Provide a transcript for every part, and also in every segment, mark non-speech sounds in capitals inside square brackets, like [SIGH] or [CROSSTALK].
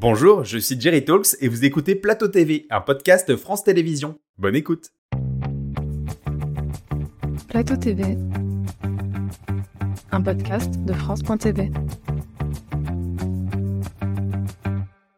Bonjour, je suis Jerry Talks et vous écoutez Plateau TV, un podcast France Télévisions. Bonne écoute. Plateau TV, un podcast de France.tv.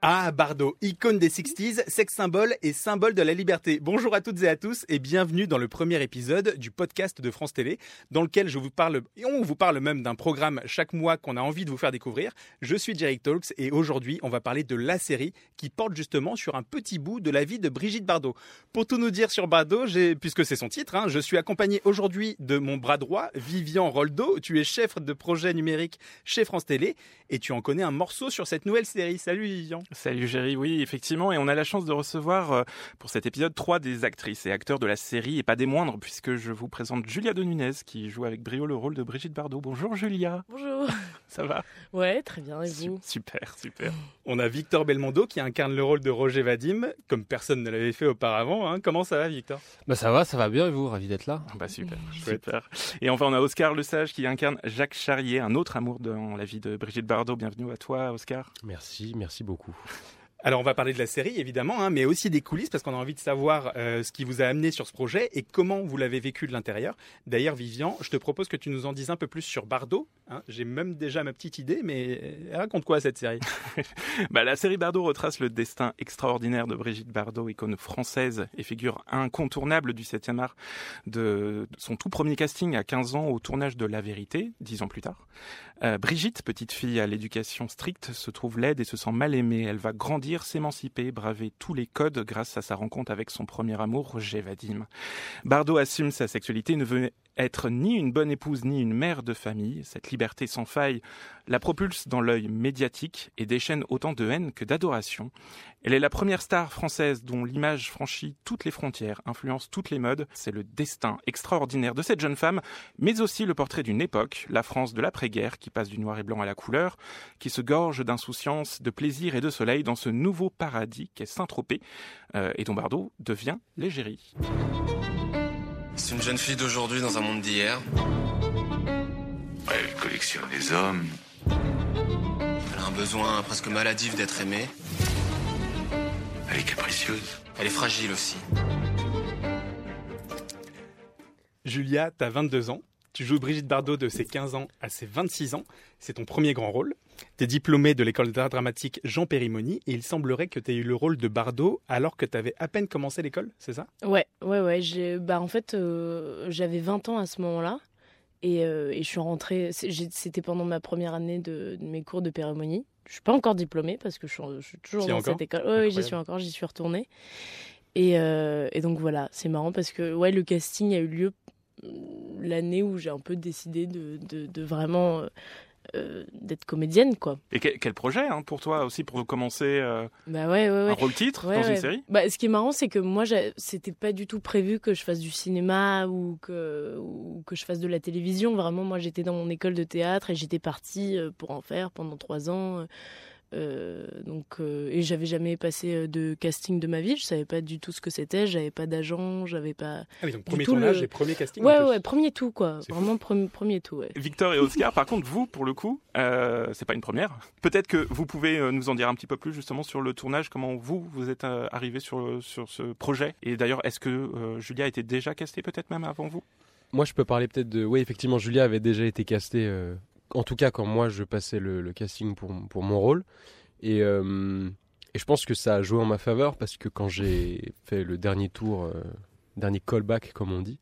Ah, Bardot, icône des 60s, sex symbole et symbole de la liberté. Bonjour à toutes et à tous et bienvenue dans le premier épisode du podcast de France Télé, dans lequel je vous parle, et on vous parle même d'un programme chaque mois qu'on a envie de vous faire découvrir. Je suis Jerry Talks et aujourd'hui, on va parler de la série qui porte justement sur un petit bout de la vie de Brigitte Bardot. Pour tout nous dire sur Bardot, puisque c'est son titre, hein, je suis accompagné aujourd'hui de mon bras droit, Vivian Roldo. Tu es chef de projet numérique chez France Télé et tu en connais un morceau sur cette nouvelle série. Salut Vivian. Salut Géry, oui, effectivement, et on a la chance de recevoir euh, pour cet épisode trois des actrices et acteurs de la série, et pas des moindres, puisque je vous présente Julia de Nunez, qui joue avec brio le rôle de Brigitte Bardot. Bonjour Julia. Bonjour. Ça va? Ouais, très bien, et vous? Super, super. On a Victor Belmondo qui incarne le rôle de Roger Vadim, comme personne ne l'avait fait auparavant. Hein. Comment ça va, Victor? Bah ça va, ça va bien, et vous? Ravi d'être là. Bah super, super. Et enfin, on a Oscar Lesage qui incarne Jacques Charrier, un autre amour dans la vie de Brigitte Bardot. Bienvenue à toi, Oscar. Merci, merci beaucoup. Alors on va parler de la série évidemment, hein, mais aussi des coulisses parce qu'on a envie de savoir euh, ce qui vous a amené sur ce projet et comment vous l'avez vécu de l'intérieur. D'ailleurs Vivian, je te propose que tu nous en dises un peu plus sur Bardot. Hein. J'ai même déjà ma petite idée, mais euh, raconte quoi cette série? [LAUGHS] Bah, La série Bardot retrace le destin extraordinaire de Brigitte Bardot, icône française et figure incontournable du 7e art de son tout premier casting à 15 ans au tournage de La Vérité, 10 ans plus tard. Euh, Brigitte, petite fille à l'éducation stricte, se trouve laide et se sent mal aimée. Elle va grandir, s'émanciper, braver tous les codes grâce à sa rencontre avec son premier amour, Roger Vadim. Bardot assume sa sexualité, ne veut être ni une bonne épouse ni une mère de famille. Cette liberté sans faille la propulse dans l'œil médiatique et déchaîne autant de haine que d'adoration. Elle est la première star française dont l'image franchit toutes les frontières, influence toutes les modes. C'est le destin extraordinaire de cette jeune femme, mais aussi le portrait d'une époque, la France de l'après-guerre, qui passe du noir et blanc à la couleur, qui se gorge d'insouciance, de plaisir et de soleil dans ce nouveau paradis qu'est Saint-Tropez, euh, et dont Bardot devient l'égérie. C'est une jeune fille d'aujourd'hui dans un monde d'hier. Elle collectionne les hommes. Elle a un besoin presque maladif d'être aimée. Elle est capricieuse. Elle est fragile aussi. Julia, t'as 22 ans. Tu joues Brigitte Bardot de ses 15 ans à ses 26 ans. C'est ton premier grand rôle. Tu es diplômé de l'école d'art dramatique Jean Périmoni et il semblerait que tu aies eu le rôle de Bardot alors que tu avais à peine commencé l'école, c'est ça? Ouais, ouais, ouais. Bah, en fait, euh, j'avais 20 ans à ce moment-là et, euh, et, je suis rentrée. C'était pendant ma première année de, mes cours de Périmoni. Je suis pas encore diplômée parce que je suis, toujours dans cette école. Oui, j'y suis encore, j'y suis retournée. Et, euh, et donc voilà, c'est marrant parce que ouais, le casting a eu lieu l'année où j'ai un peu décidé de, de, vraiment euh, d'être comédienne quoi. Et quel, projet hein, pour toi aussi pour commencer euh, bah ouais, ouais, un rôle titre dans une série? Bah, Ce qui est marrant c'est que moi c'était pas du tout prévu que je fasse du cinéma ou que, ou que je fasse de la télévision. Vraiment moi j'étais dans mon école de théâtre et j'étais partie euh, pour en faire pendant trois ans. Euh, donc, euh, et j'avais jamais passé euh, de casting de ma vie, je savais pas du tout ce que c'était, j'avais pas d'agent, j'avais pas. Ah oui, donc premier tournage et premier casting. Ouais, ouais, premier tout, quoi. Vraiment premier, premier tout, ouais. Victor et Oscar, par contre, vous, pour le coup, euh, c'est pas une première. Peut-être que vous pouvez nous en dire un petit peu plus justement sur le tournage, comment vous, vous êtes arrivé sur, sur ce projet. Et d'ailleurs, est-ce que Julia était déjà castée peut-être même avant vous? Moi, je peux parler peut-être de. Oui, effectivement, Julia avait déjà été castée en tout cas quand moi je passais le, casting pour, pour, mon rôle. Et, euh, et, je pense que ça a joué en ma faveur parce que quand j'ai fait le dernier tour, euh, dernier callback comme on dit,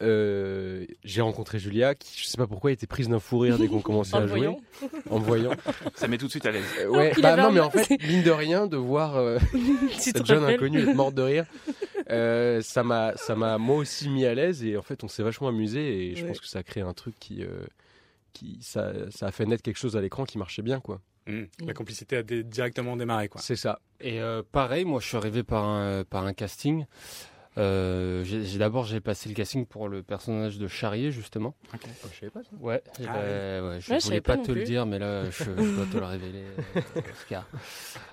euh, j'ai rencontré Julia qui, je sais pas pourquoi, était prise d'un fou rire dès qu'on commençait à jouer. En voyant. Ça met tout de suite à l'aise. ouais, bah non, mais en fait, mine de rien, de voir [LAUGHS] cette jeune inconnue être morte de rire, [LAUGHS] ça m'a, ça m'a moi aussi mis à l'aise et en fait, on s'est vachement amusé et je pense que ça a créé un truc qui, qui ça, ça, a fait naître quelque chose à l'écran qui marchait bien, quoi. Mmh. La complicité a directement démarré, quoi. C'est ça. Et euh, pareil, moi, je suis arrivé par un, par un casting. Euh, j'ai d'abord j'ai passé le casting pour le personnage de Charrier justement. Ok. Oh, je savais pas ça. Ouais. Ah, ouais. je voulais pas, te le dire, mais là je, dois te le révéler, euh, [LAUGHS] Oscar.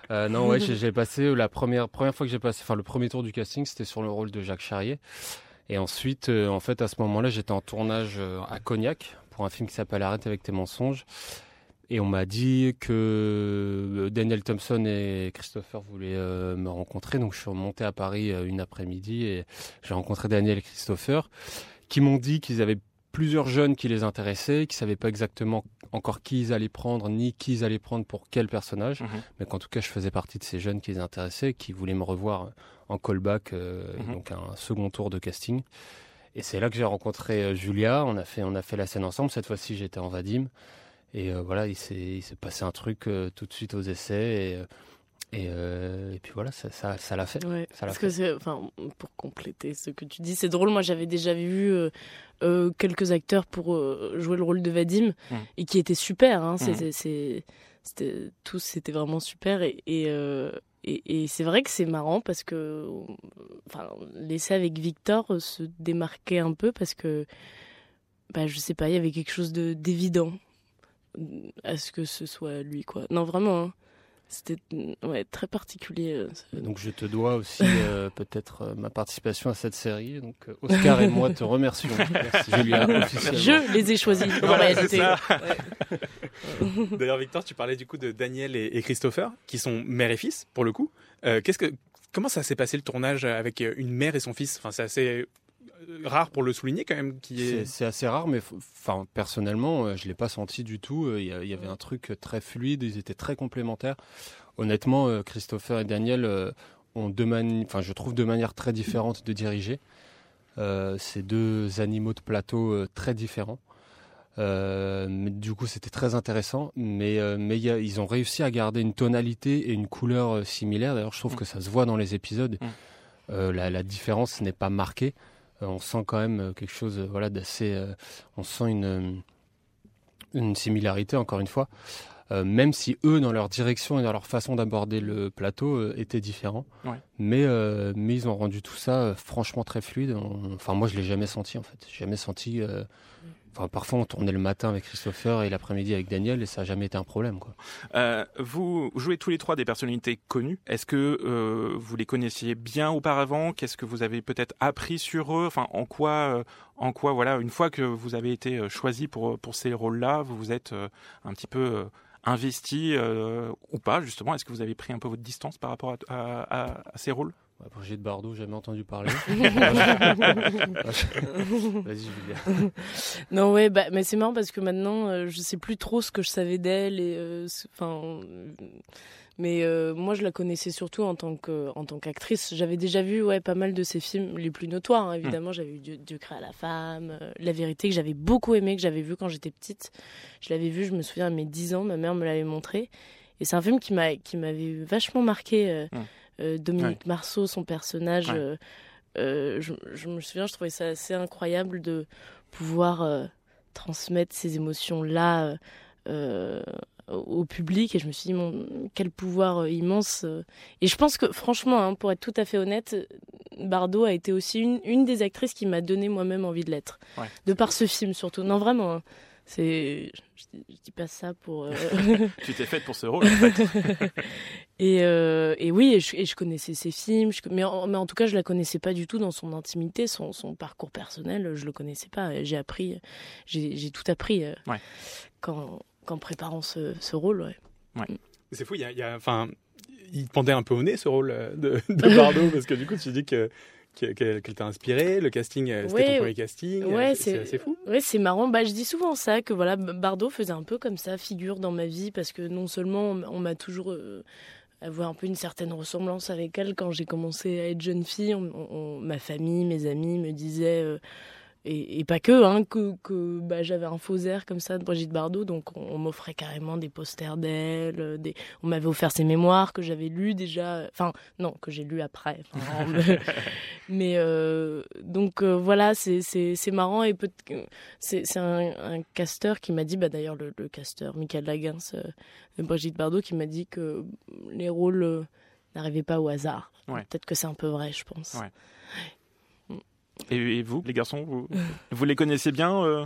Euh, non, ouais, j'ai passé la première première fois que j'ai passé, enfin le premier tour du casting, c'était sur le rôle de Jacques Charrier. Et ensuite, en fait, à ce moment-là, j'étais en tournage à Cognac pour un film qui s'appelle Arrête avec tes mensonges. Et on m'a dit que Daniel Thompson et Christopher voulaient me rencontrer. Donc je suis remonté à Paris une après-midi et j'ai rencontré Daniel et Christopher qui m'ont dit qu'ils avaient plusieurs jeunes qui les intéressaient, qui savaient pas exactement encore qui ils allaient prendre, ni qui ils allaient prendre pour quel personnage, mhm. mais qu'en tout cas je faisais partie de ces jeunes qui les intéressaient, qui voulaient me revoir en callback, euh, mhm. donc un second tour de casting. Et c'est là que j'ai rencontré euh, Julia, on a, fait, on a fait la scène ensemble, cette fois-ci j'étais en Vadim, et euh, voilà, il s'est passé un truc tout de suite aux essais, et euh, et, puis voilà, ça, ça, l'a fait. parce que enfin, pour compléter ce que tu dis, c'est drôle. Moi, j'avais déjà vu euh, euh, quelques acteurs pour jouer le rôle de Vadim mmh. et qui étaient super. Hein. Mmh. C'était, tous, c'était vraiment super. Et, et, et, c'est vrai que c'est marrant parce que enfin, l'essai avec Victor se démarquait un peu parce que, bah, je sais pas, il y avait quelque chose de, d'évident à ce que ce soit lui. quoi. Non, vraiment. Hein. C'était ouais, très particulier. Euh, donc je te dois aussi [LAUGHS] euh, peut-être euh, ma participation à cette série. Donc Oscar et moi te remercions. [LAUGHS] Merci Julia. Je les ai choisis en réalité. [LAUGHS] D'ailleurs Victor, tu parlais du coup de Daniel et, Christopher, qui sont mère et fils pour le coup. qu'est-ce que comment ça s'est passé le tournage avec une mère et son fils? Enfin c'est assez rare pour le souligner quand même. Qui est... C'est assez rare, mais enfin personnellement, euh, je l'ai pas senti du tout. Euh, il y, avait un truc très fluide, ils étaient très complémentaires. Honnêtement, euh, Christopher et Daniel ont deux enfin je trouve de manière très différente de diriger. c'est deux animaux de plateau très différents. mais du coup, c'était très intéressant. Mais, mais ils ont réussi à garder une tonalité et une couleur similaire. D'ailleurs, je trouve mm. que ça se voit dans les épisodes. Mm. la, la, différence n'est pas marquée. Euh, on sent quand même euh, quelque chose euh, voilà, d'assez. on sent une, une similarité, encore une fois. même si eux, dans leur direction et dans leur façon d'aborder le plateau, étaient différents. Mais, mais ils ont rendu tout ça franchement très fluide. enfin, moi, je l'ai jamais senti en fait. J'ai jamais senti parfois, on tournait le matin avec Christopher et l'après-midi avec Daniel, et ça n'a jamais été un problème. Quoi. Euh, vous jouez tous les trois des personnalités connues. Est-ce que euh, vous les connaissiez bien auparavant? Qu'est-ce que vous avez peut-être appris sur eux? Enfin, en quoi, euh, en quoi, voilà, une fois que vous avez été choisi pour pour ces rôles-là, vous vous êtes un petit peu investi ou pas justement? Est-ce que vous avez pris un peu votre distance par rapport à ces rôles? Bah, Brigitte Bardot, jamais entendu parler. [LAUGHS] Vas-y, Julia. Non, ouais, bah, mais c'est marrant parce que maintenant, euh, je sais plus trop ce que je savais d'elle et, euh, enfin, mais euh, moi, je la connaissais surtout en tant que, en tant qu'actrice. J'avais déjà vu, ouais, pas mal de ses films les plus notoires. Hein, évidemment, j'avais vu Dieu, Dieu crée la femme, La vérité que j'avais beaucoup aimé, que j'avais vu quand j'étais petite. Je l'avais vu, je me souviens à mes 10 ans, ma mère me l'avait montré. Et c'est un film qui m'a, qui m'avait vachement marqué. Euh, Dominique Marceau, son personnage. Euh, euh, je, me souviens, je trouvais ça assez incroyable de pouvoir transmettre ces émotions-là au public. Et je me suis dit quel pouvoir immense et je pense que franchement hein, pour être tout à fait honnête Bardot a été aussi une, une des actrices qui m'a donné moi-même envie de l'être. De par ce film surtout. Non vraiment hein. C'est, je, dis pas ça pour. Euh, [LAUGHS] tu t'es faite pour ce rôle, en fait. [LAUGHS] et, euh, et oui, et je, connaissais ses films, mais, en, mais en tout cas, je la connaissais pas du tout dans son intimité, son, son parcours personnel, je le connaissais pas. J'ai appris, j'ai tout appris euh, quand, qu'en préparant ce, ce rôle. Ouais. ouais. C'est fou, il y a, enfin, il te pendait un peu au nez ce rôle de, de Bardot parce que du coup, tu dis que qu'elle t'a inspiré Le casting, euh, c'était ton premier casting euh, Ouais, c'est fou. Ouais, c'est marrant. Bah, je dis souvent ça, que voilà, Bardot faisait un peu comme ça, figure dans ma vie, parce que non seulement on m'a toujours euh, avoir un peu une certaine ressemblance avec elle quand j'ai commencé à être jeune fille. ma famille, mes amis me disaient et, pas que, hein, que, que bah, j'avais un faux air comme ça de Brigitte Bardot, donc on, m'offrait carrément des posters d'elle, euh, des... on m'avait offert ses mémoires que j'avais lues déjà, enfin non, que j'ai lues après. [LAUGHS] mais euh, donc euh, voilà, c'est marrant et c'est un, un casteur qui m'a dit, bah, d'ailleurs le, le casteur Michael Lagens de Brigitte Bardot qui m'a dit que les rôles n'arrivaient pas au hasard. Peut-être que c'est un peu vrai, je pense. Ouais. Et, vous, les garçons, vous, [LAUGHS] vous les connaissez bien euh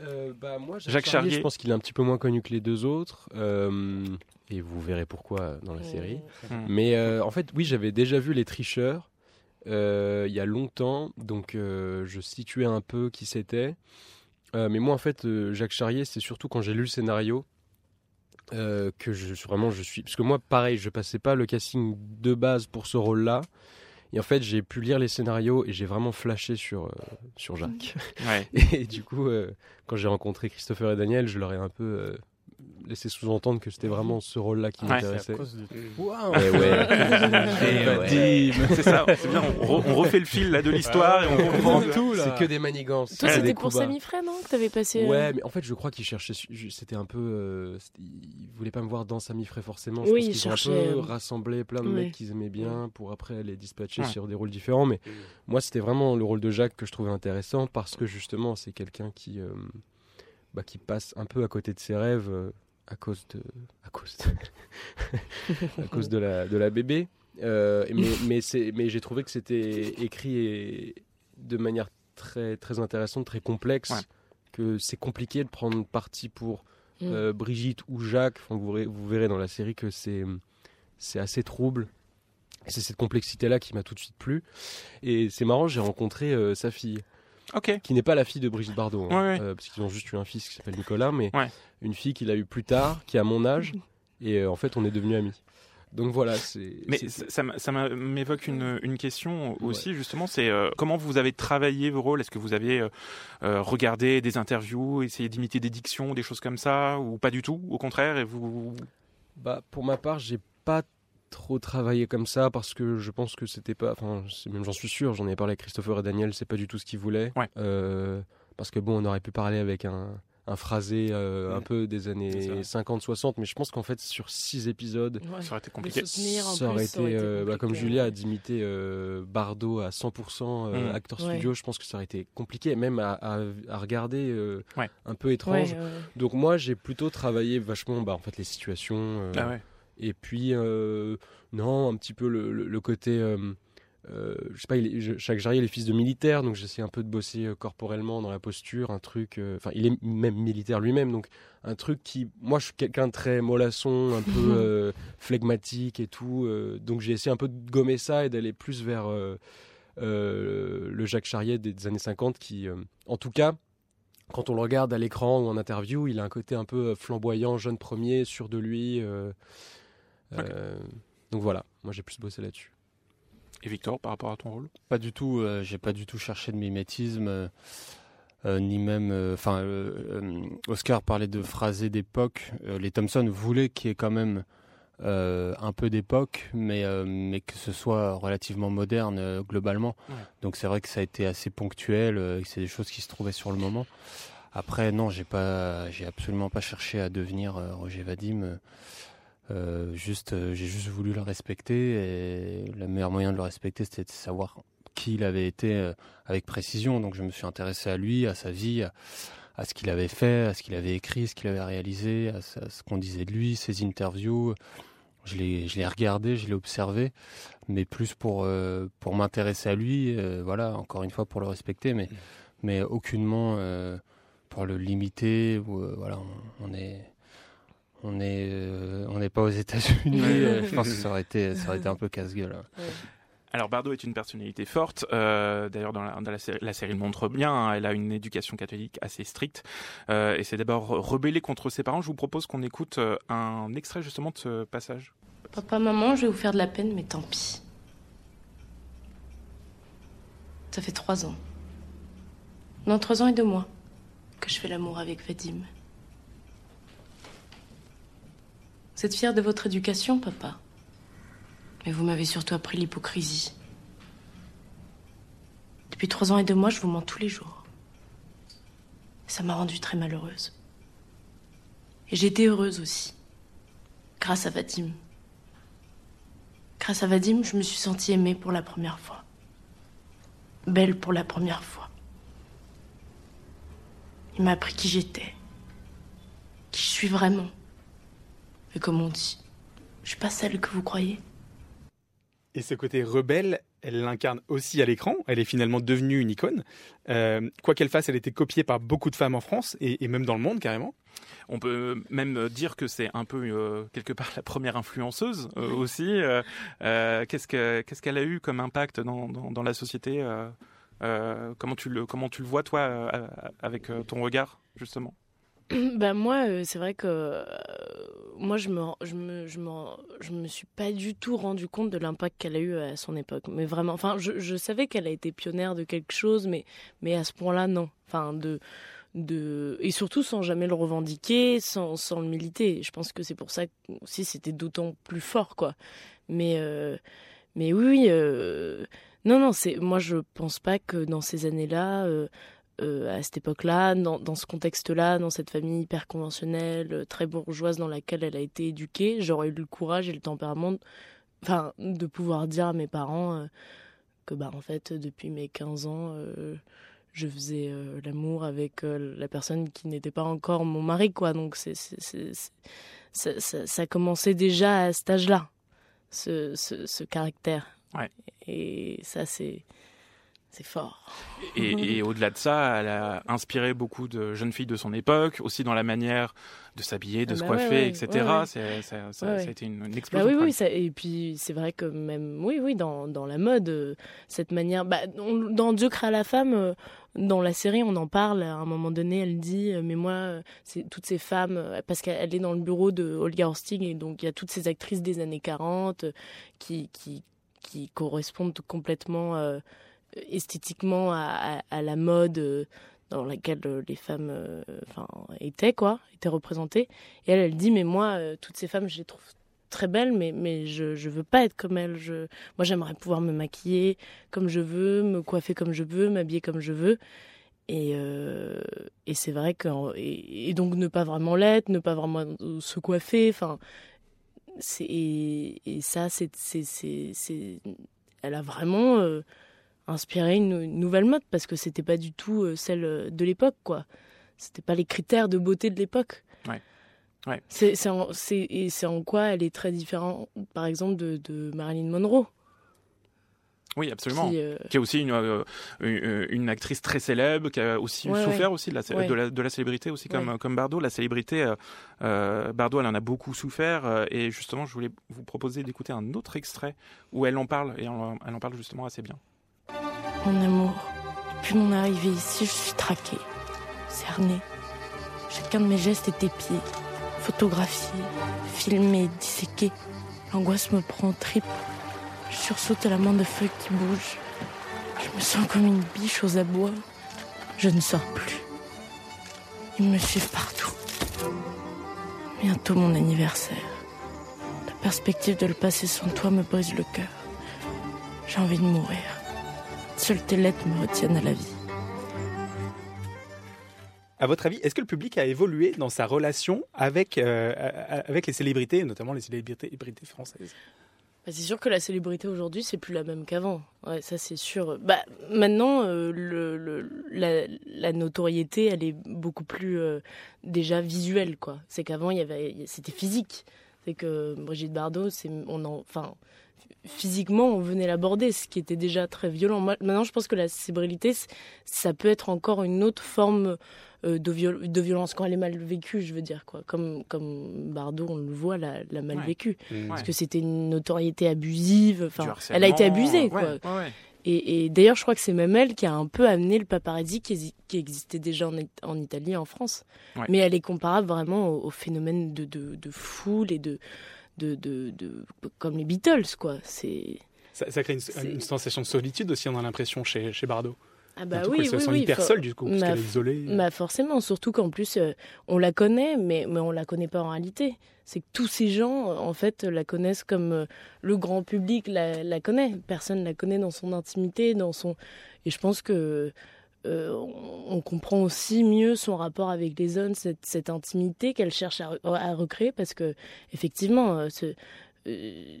euh, bah, moi, Jacques, Charrier, je pense qu'il est un petit peu moins connu que les deux autres. Euh, et vous verrez pourquoi dans la série. Mmh. Mais en fait, oui, j'avais déjà vu Les Tricheurs il y a longtemps. Donc, je situais un peu qui c'était. mais moi, en fait, Jacques Charrier, c'est surtout quand j'ai lu le scénario que je suis vraiment, je suis, parce que moi, pareil, je passais pas le casting de base pour ce rôle-là. Et en fait, j'ai pu lire les scénarios et j'ai vraiment flashé sur, sur Jacques. Ouais. [LAUGHS] Et du coup, quand j'ai rencontré Christopher et Daniel, je leur ai un peu laisser sous-entendre que c'était vraiment ce rôle-là qui m'intéressait. Waouh C'est ça, c'est bien, on, refait le fil là, de l'histoire et on comprend tout. C'est que des manigances. Toi, c'était pour Samy Frey, non Que t'avais passé. Ouais, euh, mais en fait, je crois qu'il cherchait. C'était un peu. Euh, il voulait pas me voir dans Samy Frey forcément. Je oui, il cherchait. Un peu euh, rassembler plein de mecs qu'ils aimaient bien pour après les dispatcher sur des rôles différents. Mais moi, c'était vraiment le rôle de Jacques que je trouvais intéressant parce que justement, c'est quelqu'un qui. Bah, qui passe un peu à côté de ses rêves à cause de à cause de, [LAUGHS] à cause de la de la bébé. Euh, mais mais c'est mais j'ai trouvé que c'était écrit de manière très très intéressante, très complexe. Que c'est compliqué de prendre parti pour mm. euh, Brigitte ou Jacques. Enfin, vous, vous verrez dans la série que c'est c'est assez trouble. C'est cette complexité-là qui m'a tout de suite plu. Et c'est marrant, j'ai rencontré euh, sa fille qui n'est pas la fille de Brigitte Bardot, hein. euh, parce qu'ils ont juste eu un fils qui s'appelle Nicolas, mais une fille qu'il a eu plus tard, qui a mon âge, [LAUGHS] et euh, en fait on est devenus amis. Donc voilà, c'est. Mais ça, m'évoque une, question aussi, justement, c'est euh, comment vous avez travaillé vos rôles? Est-ce que vous avez regardé des interviews, essayé d'imiter des dictions, des choses comme ça, ou pas du tout Au contraire, et vous Bah, pour ma part, j'ai pas trop travaillé comme ça parce que je pense que c'était pas. Enfin, même j'en suis sûr, j'en ai parlé avec Christopher et Daniel, c'est pas du tout ce qu'ils voulaient. Euh, parce que bon, on aurait pu parler avec un, un phrasé euh, un peu des années 50-60, mais je pense qu'en fait, sur six épisodes, ça aurait été compliqué. Ça aurait été, bah, comme Julia d'imiter euh, Bardot à 100% mm. acteur studio, je pense que ça aurait été compliqué, même à, à, regarder un peu étrange. Donc moi, j'ai plutôt travaillé vachement bah, en fait, les situations. Ah et puis, euh, non, un petit peu le, côté. Euh, euh, je sais pas, il chaque Jarry est fils de militaire, donc j'essaie un peu de bosser corporellement dans la posture, un truc. Enfin, il est même militaire lui-même, donc un truc qui. Moi, je suis quelqu'un de très mollasson, un peu [LAUGHS] flegmatique et tout, donc j'ai essayé un peu de gommer ça et d'aller plus vers le Jacques Charrier des, années 50, qui, en tout cas, quand on le regarde à l'écran ou en interview, il a un côté un peu flamboyant, jeune premier, sûr de lui. Euh, donc voilà, moi j'ai plus bossé là-dessus. Et Victor, par rapport à ton rôle? Pas du tout. Euh, j'ai pas du tout cherché de mimétisme. Euh, ni même, enfin, Oscar parlait de phrasé d'époque. les Thompson voulaient qu'il y ait quand même un peu d'époque, mais mais que ce soit relativement moderne globalement. Donc c'est vrai que ça a été assez ponctuel. c'est des choses qui se trouvaient sur le moment. Après, non, j'ai pas, j'ai absolument pas cherché à devenir Roger Vadim. Euh, juste, euh, j'ai juste voulu le respecter et le meilleur moyen de le respecter, c'était de savoir qui il avait été euh, avec précision. Donc je me suis intéressé à lui, à sa vie, à, ce qu'il avait fait, à ce qu'il avait écrit, ce qu'il avait réalisé, à, ce qu'on disait de lui, ses interviews. Je l'ai, je l'ai regardé, je l'ai observé, mais plus pour pour m'intéresser à lui. voilà, encore une fois pour le respecter, mais mais aucunement pour le limiter. Ou, voilà, on est on est euh, on n'est pas aux États-Unis. [LAUGHS] Euh, je pense que ça aurait été ça aurait été un peu casse-gueule. Hein. Alors Bardot est une personnalité forte. Euh, d'ailleurs, dans, la, série, la, série, le montre bien. Hein. elle a une éducation catholique assez stricte. et c'est d'abord rebellé contre ses parents. Je vous propose qu'on écoute un extrait justement de ce passage. Papa, maman, je vais vous faire de la peine, mais tant pis. Ça fait trois ans. Non, trois ans et deux mois que je fais l'amour avec Vadim. Vous êtes fier de votre éducation, papa? Mais vous m'avez surtout appris l'hypocrisie. Depuis trois ans et deux mois, je vous mens tous les jours. Ça m'a rendue très malheureuse. Et été heureuse aussi. Grâce à Vadim. Grâce à Vadim, je me suis sentie aimée pour la première fois. Belle pour la première fois. Il m'a appris qui j'étais. Qui je suis vraiment. Et comme on dit, je suis pas celle que vous croyez. Et ce côté rebelle, elle l'incarne aussi à l'écran. Elle est finalement devenue une icône. Euh, quoi qu'elle fasse, elle a été copiée par beaucoup de femmes en France et, même dans le monde carrément. On peut même dire que c'est un peu euh, quelque part la première influenceuse euh, aussi. qu'est-ce qu'elle a eu comme impact dans, dans la société comment, tu le, comment tu le vois toi avec ton regard justement? Bah moi, c'est vrai que moi, je me, je, me, je, me, je me suis pas du tout rendu compte de l'impact qu'elle a eu à son époque. Mais vraiment, enfin, je, savais qu'elle a été pionnière de quelque chose, mais, mais à ce point-là, non. Enfin, de, de, et surtout sans jamais le revendiquer, sans, sans le militer. Je pense que c'est pour ça que aussi c'était d'autant plus fort, quoi. Mais, euh, mais oui, non, non, c'est, moi je pense pas que dans ces années-là, euh, à cette époque-là, dans, ce contexte-là, dans cette famille hyper conventionnelle, euh, très bourgeoise dans laquelle elle a été éduquée, j'aurais eu le courage et le tempérament, enfin, de pouvoir dire à mes parents euh, que, bah, en fait, depuis mes 15 ans, je faisais l'amour avec la personne qui n'était pas encore mon mari, quoi. Donc, c'est, ça, ça, commençait déjà à cet âge-là, ce, ce, ce caractère. Ouais. Et ça, c'est c'est fort. Et, [LAUGHS] au-delà de ça, elle a inspiré beaucoup de jeunes filles de son époque, aussi dans la manière de s'habiller, de ah se bah coiffer, etc. ça, a été une, bah explosion. oui, oui, et puis c'est vrai que même, oui, oui, dans, dans la mode, euh, cette manière, bah, dans Dieu crée la femme, euh, dans la série, on en parle. À un moment donné, elle dit, euh, mais moi, c'est toutes ces femmes, parce qu'elle est dans le bureau de Olga Horsting, et donc il y a toutes ces actrices des années 40 qui, qui, qui correspondent complètement esthétiquement à, la mode euh, dans laquelle euh, les femmes euh, étaient quoi étaient représentées. Et elle elle dit mais moi toutes ces femmes je les trouve très belles mais mais je je veux pas être comme elles. Je moi j'aimerais pouvoir me maquiller comme je veux me coiffer comme je veux m'habiller comme je veux. Et, et c'est vrai que et, donc ne pas vraiment l'être ne pas vraiment se coiffer enfin c'est et, ça c'est elle a vraiment inspirer une, nouvelle mode parce que c'était pas du tout euh, celle euh, de l'époque, quoi. C'était pas les critères de beauté de l'époque. Ouais. Ouais. C'est en, en quoi elle est très différente, par exemple, de, de Marilyn Monroe. Oui, absolument. Qui, euh, qui est aussi une, une, actrice très célèbre, qui a aussi souffert aussi de la, de la, de, la, célébrité, aussi comme, comme Bardot. La célébrité, euh, Bardot, elle en a beaucoup souffert. et justement, je voulais vous proposer d'écouter un autre extrait où elle en parle, et elle en parle justement assez bien. Mon amour, depuis mon arrivée ici, je suis traquée, cernée. Chacun de mes gestes est épié, photographié, filmé, disséqué. L'angoisse me prend en trip. Je sursaute à la main de feuilles qui bouge. Je me sens comme une biche aux abois. Je ne sors plus. Ils me suivent partout. Bientôt mon anniversaire. La perspective de le passer sans toi me brise le cœur. J'ai envie de mourir. Seules tes lettres me retiennent à la vie. À votre avis, est-ce que le public a évolué dans sa relation avec, euh, avec les célébrités, notamment les célébrités, françaises? Bah, c'est sûr que la célébrité aujourd'hui, c'est plus la même qu'avant. Ouais, ça c'est sûr. Bah, maintenant, euh, le, la, notoriété, elle est beaucoup plus euh, déjà visuelle, quoi. C'est qu'avant, il y avait, c'était physique. C'est que Brigitte Bardot, c'est, on en, enfin, physiquement on venait l'aborder, ce qui était déjà très violent. maintenant, je pense que la cébrilité, ça peut être encore une autre forme euh, de, violence quand elle est mal vécue, je veux dire quoi. Comme comme Bardot, on le voit, l'a, mal vécue, mmh. parce que c'était une notoriété abusive. Enfin, elle a été abusée, quoi. Et, d'ailleurs, je crois que c'est même elle qui a un peu amené le paparazzi qui, existait déjà en, Italie et en France. Mais elle est comparable vraiment au, phénomène de foule et de de, de, de, comme les Beatles, quoi. C'est ça, crée une, sensation de solitude aussi, on a l'impression chez, chez Bardot. Ah bah oui, elle se sent hyper seule du coup, parce qu'elle est isolée. Bah forcément, surtout qu'en plus, euh, on la connaît, mais, mais on la connaît pas en réalité. C'est que tous ces gens, en fait, la connaissent comme euh, le grand public la, la connaît. Personne la connaît dans son intimité, dans son... Et je pense que euh, on comprend aussi mieux son rapport avec les zones, cette, intimité qu'elle cherche à, recréer, parce que effectivement, euh, euh,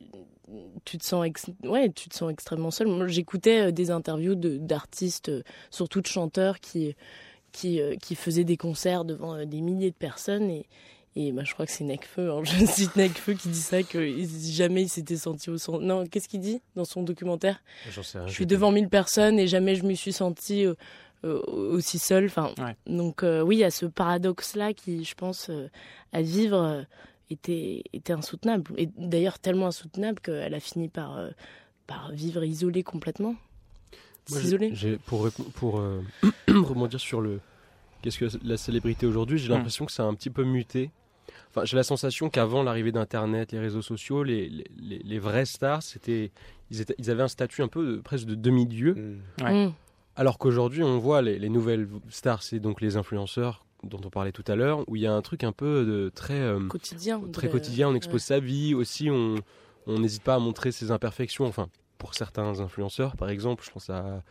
tu te sens ouais, tu te sens extrêmement seul. j'écoutais des interviews d'artistes, surtout de chanteurs, qui qui, qui faisaient des concerts devant des milliers de personnes et et bah, je crois que c'est Necfeu, hein. [LAUGHS] je cite Necfeu qui dit ça, que jamais il s'était senti au son. Non, qu'est-ce qu'il dit dans son documentaire? Je suis devant mille personnes et jamais je me suis senti aussi seul. Enfin, donc euh, oui, il y a ce paradoxe-là qui, je pense, euh, à vivre était, était insoutenable. Et d'ailleurs tellement insoutenable qu'elle a fini par, par vivre isolée complètement. Pour, pour [CLEARS THROAT] rebondir sur le, qu'est-ce que la célébrité aujourd'hui, j'ai hmm. l'impression que ça a un petit peu muté. Enfin, j'ai la sensation qu'avant l'arrivée d'Internet, les réseaux sociaux, les, les, les vraies stars, c'était, ils, étaient, ils, avaient un statut un peu presque de demi-dieu. Hmm. Alors qu'aujourd'hui, on voit les, nouvelles stars, c'est donc les influenceurs dont on parlait tout à l'heure, où il y a un truc un peu de très euh, quotidien. Très quotidien, on expose sa vie aussi, on n'hésite pas à montrer ses imperfections. Enfin, pour certains influenceurs, par exemple, je pense à.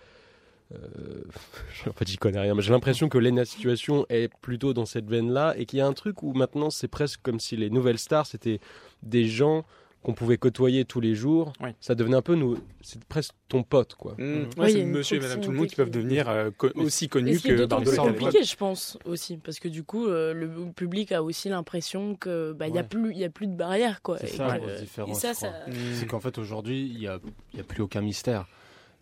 Euh, [LAUGHS] en fait, j'y connais rien, mais j'ai l'impression que la Situation est plutôt dans cette veine-là et qu'il y a un truc où maintenant c'est presque comme si les nouvelles stars c'était des gens qu'on pouvait côtoyer tous les jours, ça devenait un peu nous, c'est presque ton pote quoi. Mmh. c'est monsieur et madame tout le monde qui peuvent devenir euh, aussi connus que Bardot. C'est compliqué, je pense aussi, parce que du coup, euh, le public a aussi l'impression que bah il y a plus, il y a plus de barrières quoi. C'est ça, ça, ça... c'est qu'en fait aujourd'hui il y a, y a plus aucun mystère.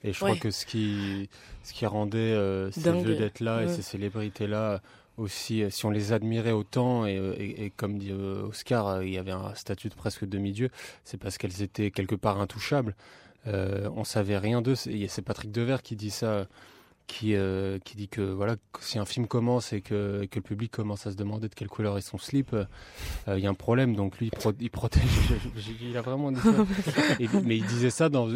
Et je crois que ce qui, ce qui rendait euh, ces vedettes là et ces célébrités là aussi, euh, si on les admirait autant, et, euh, comme dit euh, Oscar, il y avait un statut de presque demi-dieu, c'est parce qu'elles étaient quelque part intouchables. Euh, on savait rien d'eux. C'est Patrick Devers qui dit ça, qui, qui dit que voilà, si un film commence et que, que, le public commence à se demander de quelle couleur est son slip, il y a un problème. Donc lui, il, protège. [LAUGHS] il a vraiment dit ça. [LAUGHS] mais il disait ça dans,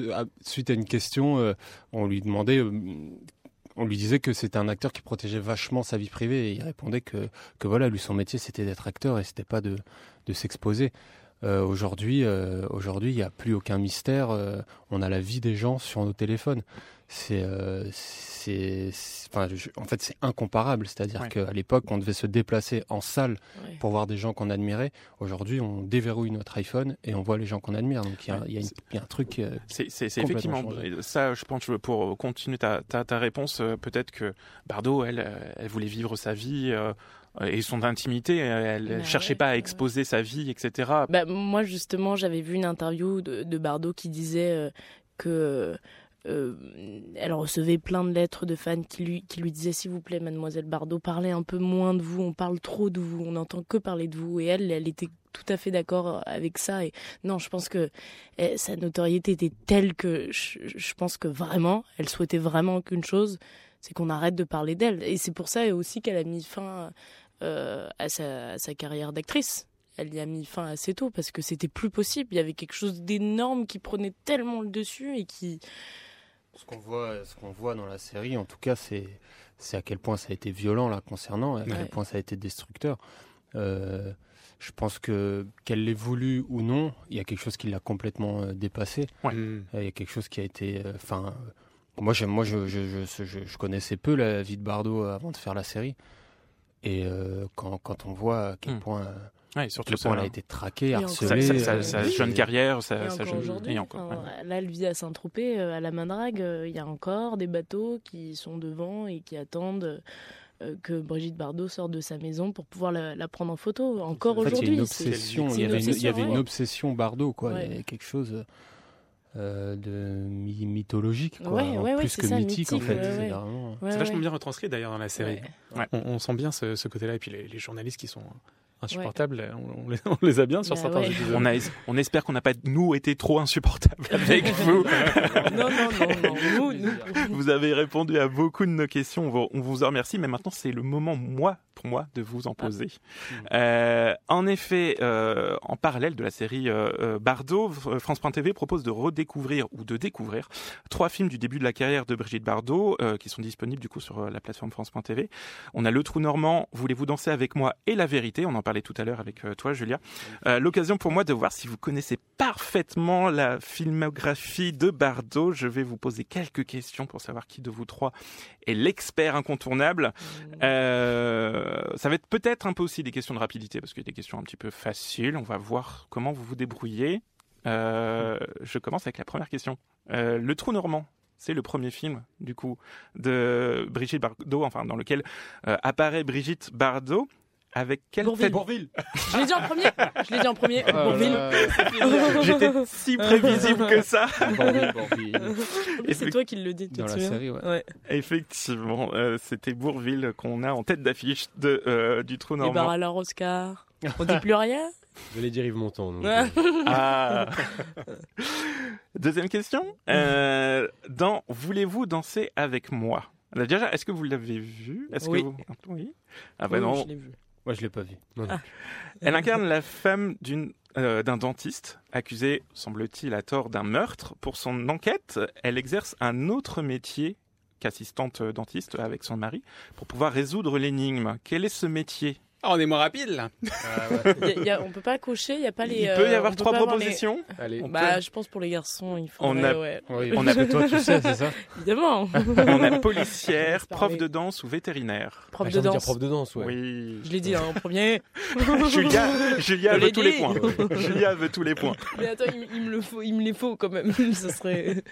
suite à une question. on lui demandait on lui disait que c'était un acteur qui protégeait vachement sa vie privée et il répondait que, voilà, lui son métier c'était d'être acteur et c'était pas de, s'exposer. Euh, aujourd'hui, euh, aujourd'hui, il n'y a plus aucun mystère. Euh, on a la vie des gens sur nos téléphones. C'est, c'est, en fait, c'est incomparable. C'est-à-dire qu'à l'époque, on devait se déplacer en salle pour voir des gens qu'on admirait. Aujourd'hui, on déverrouille notre iPhone et on voit les gens qu'on admire. Donc il y, y, a un truc. c'est, effectivement ça. Je pense pour continuer ta, ta, ta réponse, peut-être que Bardot, elle, elle voulait vivre sa vie et son intimité. Elle ne bah cherchait pas à exposer sa vie, etc. Bah, moi, justement, j'avais vu une interview de, de Bardot qui disait euh, que euh, elle recevait plein de lettres de fans qui lui, qui lui disaient s'il vous plaît mademoiselle Bardot parlez un peu moins de vous on parle trop de vous on n'entend que parler de vous et elle elle était tout à fait d'accord avec ça et non je pense que eh, sa notoriété était telle que je, je, pense que vraiment elle souhaitait vraiment qu'une chose c'est qu'on arrête de parler d'elle et c'est pour ça aussi qu'elle a mis fin euh, à, sa, sa carrière d'actrice. Elle y a mis fin assez tôt parce que c'était plus possible. Il y avait quelque chose d'énorme qui prenait tellement le dessus et qui. Ce qu'on voit, ce qu'on voit dans la série, en tout cas, c'est c'est à quel point ça a été violent là concernant, à quel point ça a été destructeur. Euh, je pense que qu'elle l'ait voulu ou non, il y a quelque chose qui l'a complètement euh, dépassé. Il y a quelque chose qui a été, enfin, moi, moi, je, je, je, je, connaissais peu la vie de Bardot avant de faire la série. Et euh, quand, quand, on voit à quel hmm. point, ouais, surtout point elle a été traquée, harcelée. Sa, sa, jeune carrière, sa, jeune aujourd'hui. Là, elle vit à Saint-Tropez, euh, à la Mandrague. Euh, il y a encore des bateaux qui sont devant et qui attendent que Brigitte Bardot sorte de sa maison pour pouvoir la, prendre en photo. Encore aujourd'hui. Il y, obsession. il y avait, une, il y avait une obsession Bardot, quoi. Il y avait quelque chose. Euh, de mythologique, quoi. plus que mythique, en fait. C'est vachement bien retranscrit d'ailleurs dans la série. On, sent bien ce, ce côté-là, et puis les, les, journalistes qui sont insupportables. On, les, on, les, a bien sur bah certains épisodes. On, a, on espère qu'on n'a pas, nous, été trop insupportables [LAUGHS] avec vous. non, non, non, non. Vous avez répondu à beaucoup de nos questions. On vous, on vous en remercie. Mais maintenant, c'est le moment, moi, pour moi, de vous en poser. Ah. Euh, en effet, euh, en parallèle de la série euh, euh Bardot, France.tv propose de redécouvrir ou de découvrir trois films du début de la carrière de Brigitte Bardot euh, qui sont disponibles du coup sur la plateforme France.tv. On a Le Trou Normand, Voulez-vous danser avec moi et La Vérité? On en parlait tout à l'heure avec euh, toi, Julia. Euh, l'occasion pour moi de voir si vous connaissez parfaitement la filmographie de Bardot. Je vais vous poser quelques questions pour savoir qui de vous trois est l'expert incontournable. Mmh. Euh, ça va être peut-être un peu aussi des questions de rapidité parce qu'il y a des questions un petit peu faciles. On va voir comment vous vous débrouillez. je commence avec la première question. le trou normand, c'est le premier film, du coup, de Brigitte Bardot, enfin, dans lequel apparaît Brigitte Bardot. Avec quelle Bourville. Bourville. Je l'ai dit en premier. Je l'ai dit en premier. Oh Bourville. [LAUGHS] J'étais si prévisible que ça. Bourville, Bourville. C'est toi qui le dis. Dans la série, ouais. ouais. Effectivement, euh, c'était Bourville qu'on a en tête d'affiche de euh, du trou normand. Et ben alors Oscar, on dit plus rien. Je vais dire Yves Montand. Donc... ah. [LAUGHS] Deuxième question. Euh, dans Voulez-vous danser avec moi? Déjà, est-ce que vous l'avez vu? Est-ce oui. Que vous... oui. Ah ben non. Je l'ai vu. Moi, je l'ai pas vu. Non, ah. Elle incarne la femme d'une euh, d'un dentiste accusé, semble-t-il, à tort d'un meurtre. Pour son enquête, elle exerce un autre métier qu'assistante dentiste avec son mari pour pouvoir résoudre l'énigme. Quel est ce métier? Ah, on est moins rapide là. [LAUGHS] Ah, ouais. y a, on peut pas cocher, il y a pas les. Il peut y avoir trois propositions. Les... Allez, bah, je pense pour les garçons, il faut. On a, ouais. oui, [LAUGHS] on a toi, tu sais, c'est ça. Évidemment. on a [LAUGHS] policière, prof de danse ou vétérinaire. Prof ah, de danse. prof de danse, ouais. Oui. Je l'ai dit hein, en premier. Julia, Julia veut tous les points. Julia veut tous les points. Mais attends, il, il, me le faut, il me les faut quand même. Ce serait.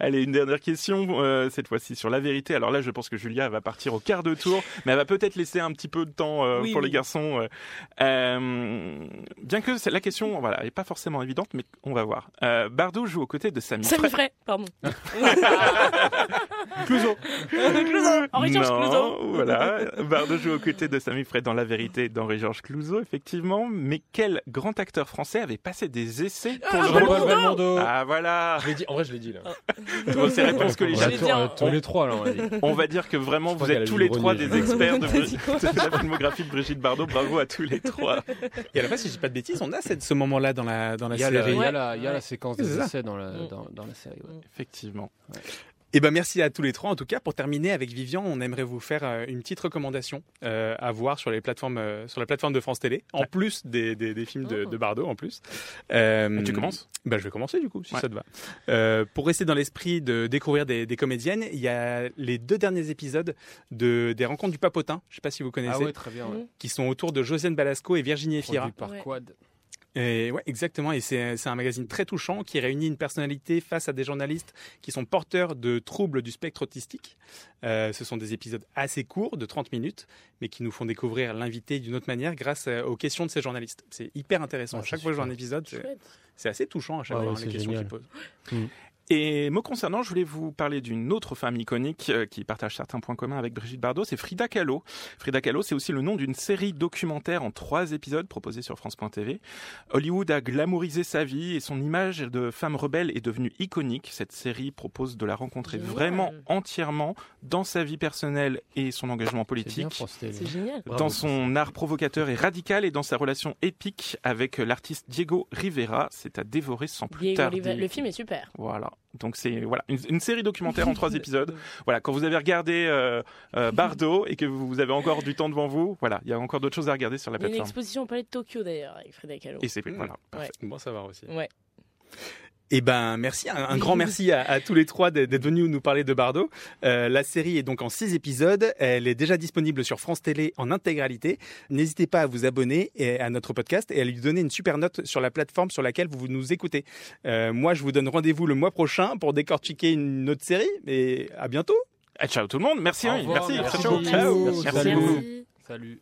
Allez, une dernière question euh, cette fois-ci sur la vérité. Alors là, je pense que Julia va partir au quart de tour, mais elle va peut-être laisser un petit peu de temps euh, oui, pour oui. Les garçons. Euh, euh, bien que la question, voilà, n'est pas forcément évidente, mais on va voir. Euh, Bardot joue aux côtés de Samy, Samy Frey. pardon. [LAUGHS] Clouseau. Clouseau. Henri-Georges Clouseau. Voilà. Bardot joue aux côtés de Samy Frey dans La Vérité d'Henri-Georges Clouseau, effectivement. Mais quel grand acteur français avait passé des essais pour ah, le rôle Belmondo. Ah voilà. Je dit, en vrai, je l'ai dit là. Bon, c'est réponse que les gens. Tous les trois, là, on, va dire que vraiment, vous êtes tous les trois des experts de, [LAUGHS] de la filmographie de Brigitte Bardot. Bravo à tous les trois. Et à la base, si je dis pas de bêtises, on a cette, ce moment-là dans la, dans la il y a série. Il, y a la, il y a la séquence des essais dans la, dans, dans la série. Ouais. Effectivement. Ouais. Et ben merci à tous les trois. En tout cas, pour terminer avec Vivian, on aimerait vous faire euh, une petite recommandation euh, à voir sur les plateformes, euh, sur la plateforme de France Télé, en ouais. plus des, des, des films de, de, Bardot, en plus. Tu commences? ben, je vais commencer du coup, si ouais. ça te va. pour rester dans l'esprit de découvrir des, des, comédiennes, il y a les deux derniers épisodes de des Rencontres du Papotin. Je sais pas si vous connaissez. Ah ouais, très bien. Ouais. Qui sont autour de Josiane Balasco et Virginie Efira. par Quad. Et ouais, exactement. Et c'est un magazine très touchant qui réunit une personnalité face à des journalistes qui sont porteurs de troubles du spectre autistique. Euh, ce sont des épisodes assez courts, de 30 minutes, mais qui nous font découvrir l'invité d'une autre manière grâce aux questions de ces journalistes. C'est hyper intéressant. Ouais, chaque fois que je vois un épisode, c'est assez touchant à chaque ouais, fois les questions qu'ils posent. Mmh. Et me concernant, je voulais vous parler d'une autre femme iconique euh, qui partage certains points communs avec Brigitte Bardot, c'est Frida Kahlo. Frida Kahlo, c'est aussi le nom d'une série documentaire en trois épisodes proposée sur France.tv. Hollywood a glamourisé sa vie et son image de femme rebelle est devenue iconique. Cette série propose de la rencontrer génial. vraiment entièrement dans sa vie personnelle et son engagement politique, C'est génial. dans son art provocateur et radical et dans sa relation épique avec l'artiste Diego Rivera. C'est à dévorer sans plus Diego tarder. Rivera- Le film est super. Voilà. Donc c'est voilà une, une série documentaire en trois [LAUGHS] épisodes. Voilà, quand vous avez regardé euh, euh, [LAUGHS] Bardot et que vous avez encore du temps devant vous, voilà, il y a encore d'autres choses à regarder sur la Il y a une plateforme. exposition au Palais de Tokyo d'ailleurs avec Frida Kahlo. Et c'est voilà. Ouais. Bon, ça va aussi. Ouais. Eh ben merci, un, un grand [LAUGHS] merci à, à tous les trois d'être venus nous parler de Bardot. Euh, la série est donc en six épisodes, elle est déjà disponible sur France Télé en intégralité. N'hésitez pas à vous abonner et- à notre podcast et à lui donner une super note sur la plateforme sur laquelle vous nous écoutez. Euh, moi, je vous donne rendez-vous le mois prochain pour décortiquer une autre série. Et à bientôt. Ah, ciao tout le monde, merci, Au oui, revoir, merci, merci. Merci. Merci. Salut.